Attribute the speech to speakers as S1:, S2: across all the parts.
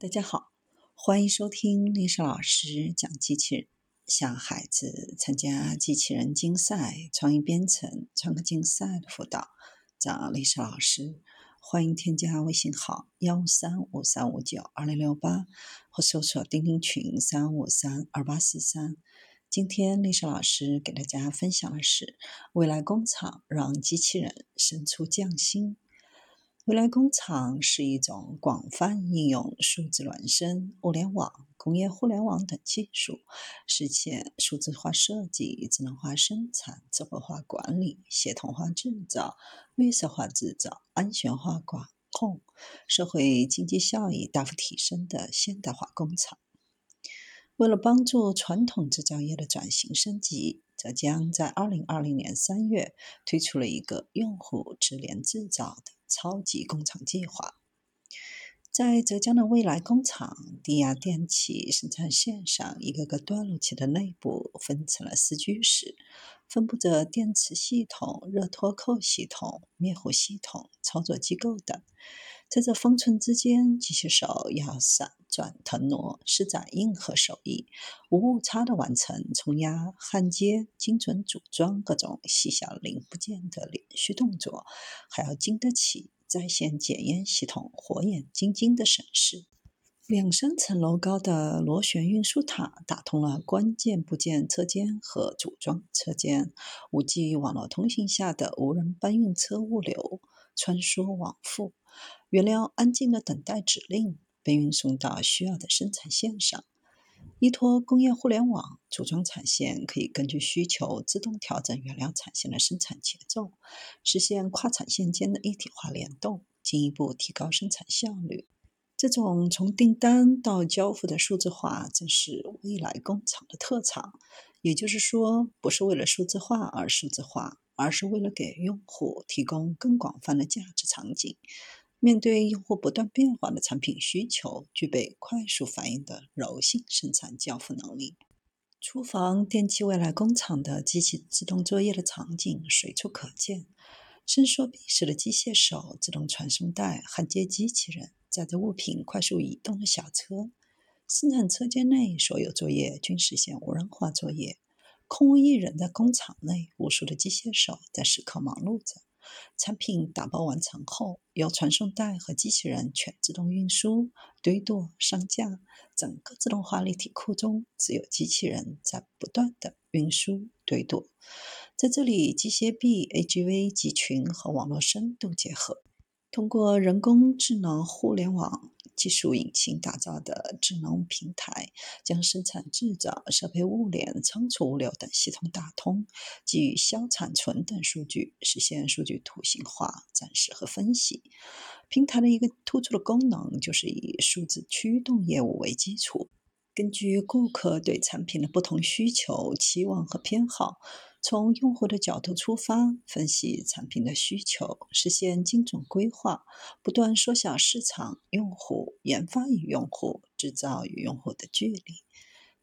S1: 大家好，欢迎收听丽莎老师讲机器人。向孩子参加机器人竞赛、创意编程、创客竞赛的辅导，找丽莎老师。欢迎添加微信号幺三五三五九二零六八，或搜索钉钉群三五三二八四三。今天丽莎老师给大家分享的是：未来工厂让机器人生出匠心。未来工厂是一种广泛应用数字孪生、物联网、工业互联网等技术，实现数字化设计、智能化生产、智慧化管理、协同化制造、绿色化制造、安全化管控、社会经济效益大幅提升的现代化工厂。为了帮助传统制造业的转型升级，浙江在二零二零年三月推出了一个用户智联制造的。超级工厂计划，在浙江的未来工厂低压电器生产线上，一个个断路器的内部分成了四居室，分布着电池系统、热脱扣系统、灭火系统、操作机构等。在这方寸之间，机器手要闪转腾挪，施展硬核手艺，无误差的完成冲压、焊接、精准组装各种细小零部件的连续动作，还要经得起在线检验系统火眼金睛的审视。两三层楼高的螺旋运输塔打通了关键部件车间和组装车间，5G 网络通信下的无人搬运车物流穿梭往复。原料安静的等待指令，被运送到需要的生产线上。依托工业互联网，组装产线可以根据需求自动调整原料产线的生产节奏，实现跨产线间的一体化联动，进一步提高生产效率。这种从订单到交付的数字化，正是未来工厂的特长。也就是说，不是为了数字化而数字化，而是为了给用户提供更广泛的价值场景。面对用户不断变化的产品需求，具备快速反应的柔性生产交付能力。厨房电器未来工厂的机器自动作业的场景随处可见：伸缩臂式的机械手、自动传送带、焊接机器人、载着物品快速移动的小车。生产车间内所有作业均实现无人化作业，空无一人的工厂内，无数的机械手在时刻忙碌着。产品打包完成后，由传送带和机器人全自动运输、堆垛、上架。整个自动化立体库中，只有机器人在不断的运输、堆垛。在这里，机械臂、AGV 集群和网络深度结合，通过人工智能互联网。技术引擎打造的智能平台，将生产制造、设备物联、仓储物流等系统打通，基于销产存等数据，实现数据图形化展示和分析。平台的一个突出的功能，就是以数字驱动业务为基础，根据顾客对产品的不同需求、期望和偏好。从用户的角度出发，分析产品的需求，实现精准规划，不断缩小市场、用户、研发与用户、制造与用户的距离。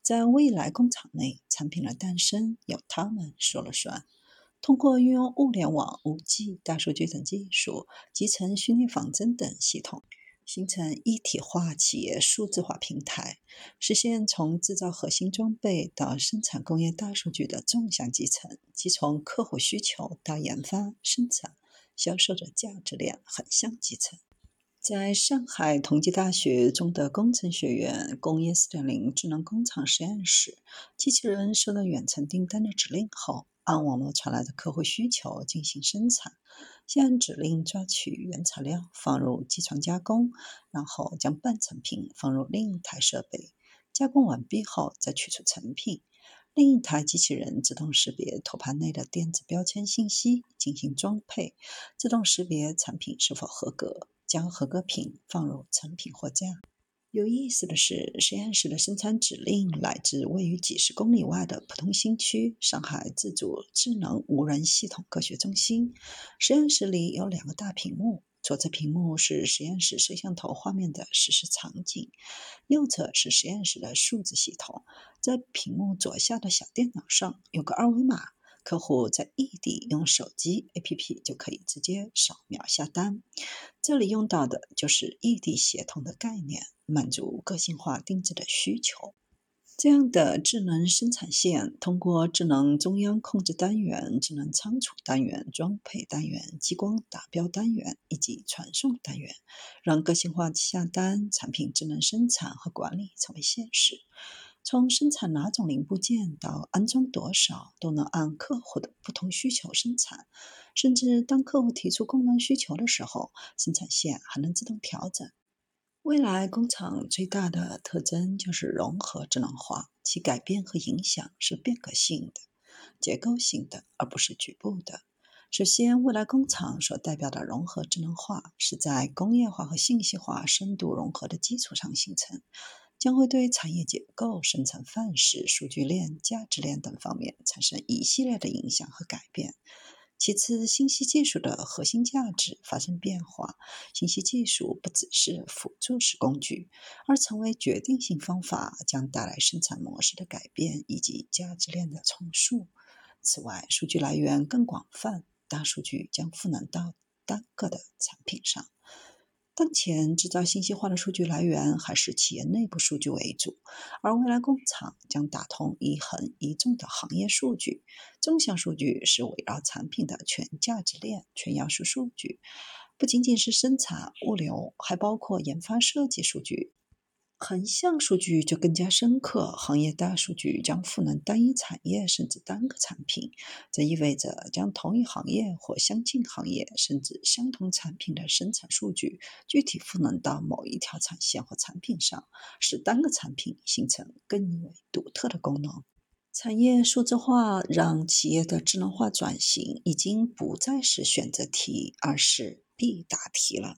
S1: 在未来工厂内，产品的诞生由他们说了算。通过运用物联网、5G、大数据等技术，集成虚拟仿真等系统。形成一体化企业数字化平台，实现从制造核心装备到生产工业大数据的纵向集成，即从客户需求到研发、生产、销售的价值链横向集成。在上海同济大学中德工程学院工业4.0智能工厂实验室，机器人收到远程订单的指令后，按网络传来的客户需求进行生产。先按指令抓取原材料，放入机床加工，然后将半成品放入另一台设备，加工完毕后再取出成品。另一台机器人自动识别托盘内的电子标签信息，进行装配，自动识别产品是否合格，将合格品放入成品货架。有意思的是，实验室的生产指令来自位于几十公里外的浦东新区上海自主智能无人系统科学中心。实验室里有两个大屏幕，左侧屏幕是实验室摄像头画面的实时场景，右侧是实验室的数字系统。在屏幕左下的小电脑上有个二维码，客户在异地用手机 APP 就可以直接扫描下单。这里用到的就是异地协同的概念，满足个性化定制的需求。这样的智能生产线，通过智能中央控制单元、智能仓储单元、装配单元、激光打标单元以及传送单元，让个性化下单、产品智能生产和管理成为现实。从生产哪种零部件到安装多少，都能按客户的不同需求生产。甚至当客户提出功能需求的时候，生产线还能自动调整。未来工厂最大的特征就是融合智能化，其改变和影响是变革性的、结构性的，而不是局部的。首先，未来工厂所代表的融合智能化，是在工业化和信息化深度融合的基础上形成，将会对产业结构、生产范式、数据链、价值链等方面产生一系列的影响和改变。其次，信息技术的核心价值发生变化。信息技术不只是辅助式工具，而成为决定性方法，将带来生产模式的改变以及价值链的重塑。此外，数据来源更广泛，大数据将赋能到单个的产品上。当前制造信息化的数据来源还是企业内部数据为主，而未来工厂将打通一横一纵的行业数据。纵向数据是围绕产品的全价值链、全要素数据，不仅仅是生产、物流，还包括研发、设计数据。横向数据就更加深刻，行业大数据将赋能单一产业甚至单个产品，这意味着将同一行业或相近行业甚至相同产品的生产数据具体赋能到某一条产线或产品上，使单个产品形成更为独特的功能。产业数字化让企业的智能化转型已经不再是选择题，而是必答题了。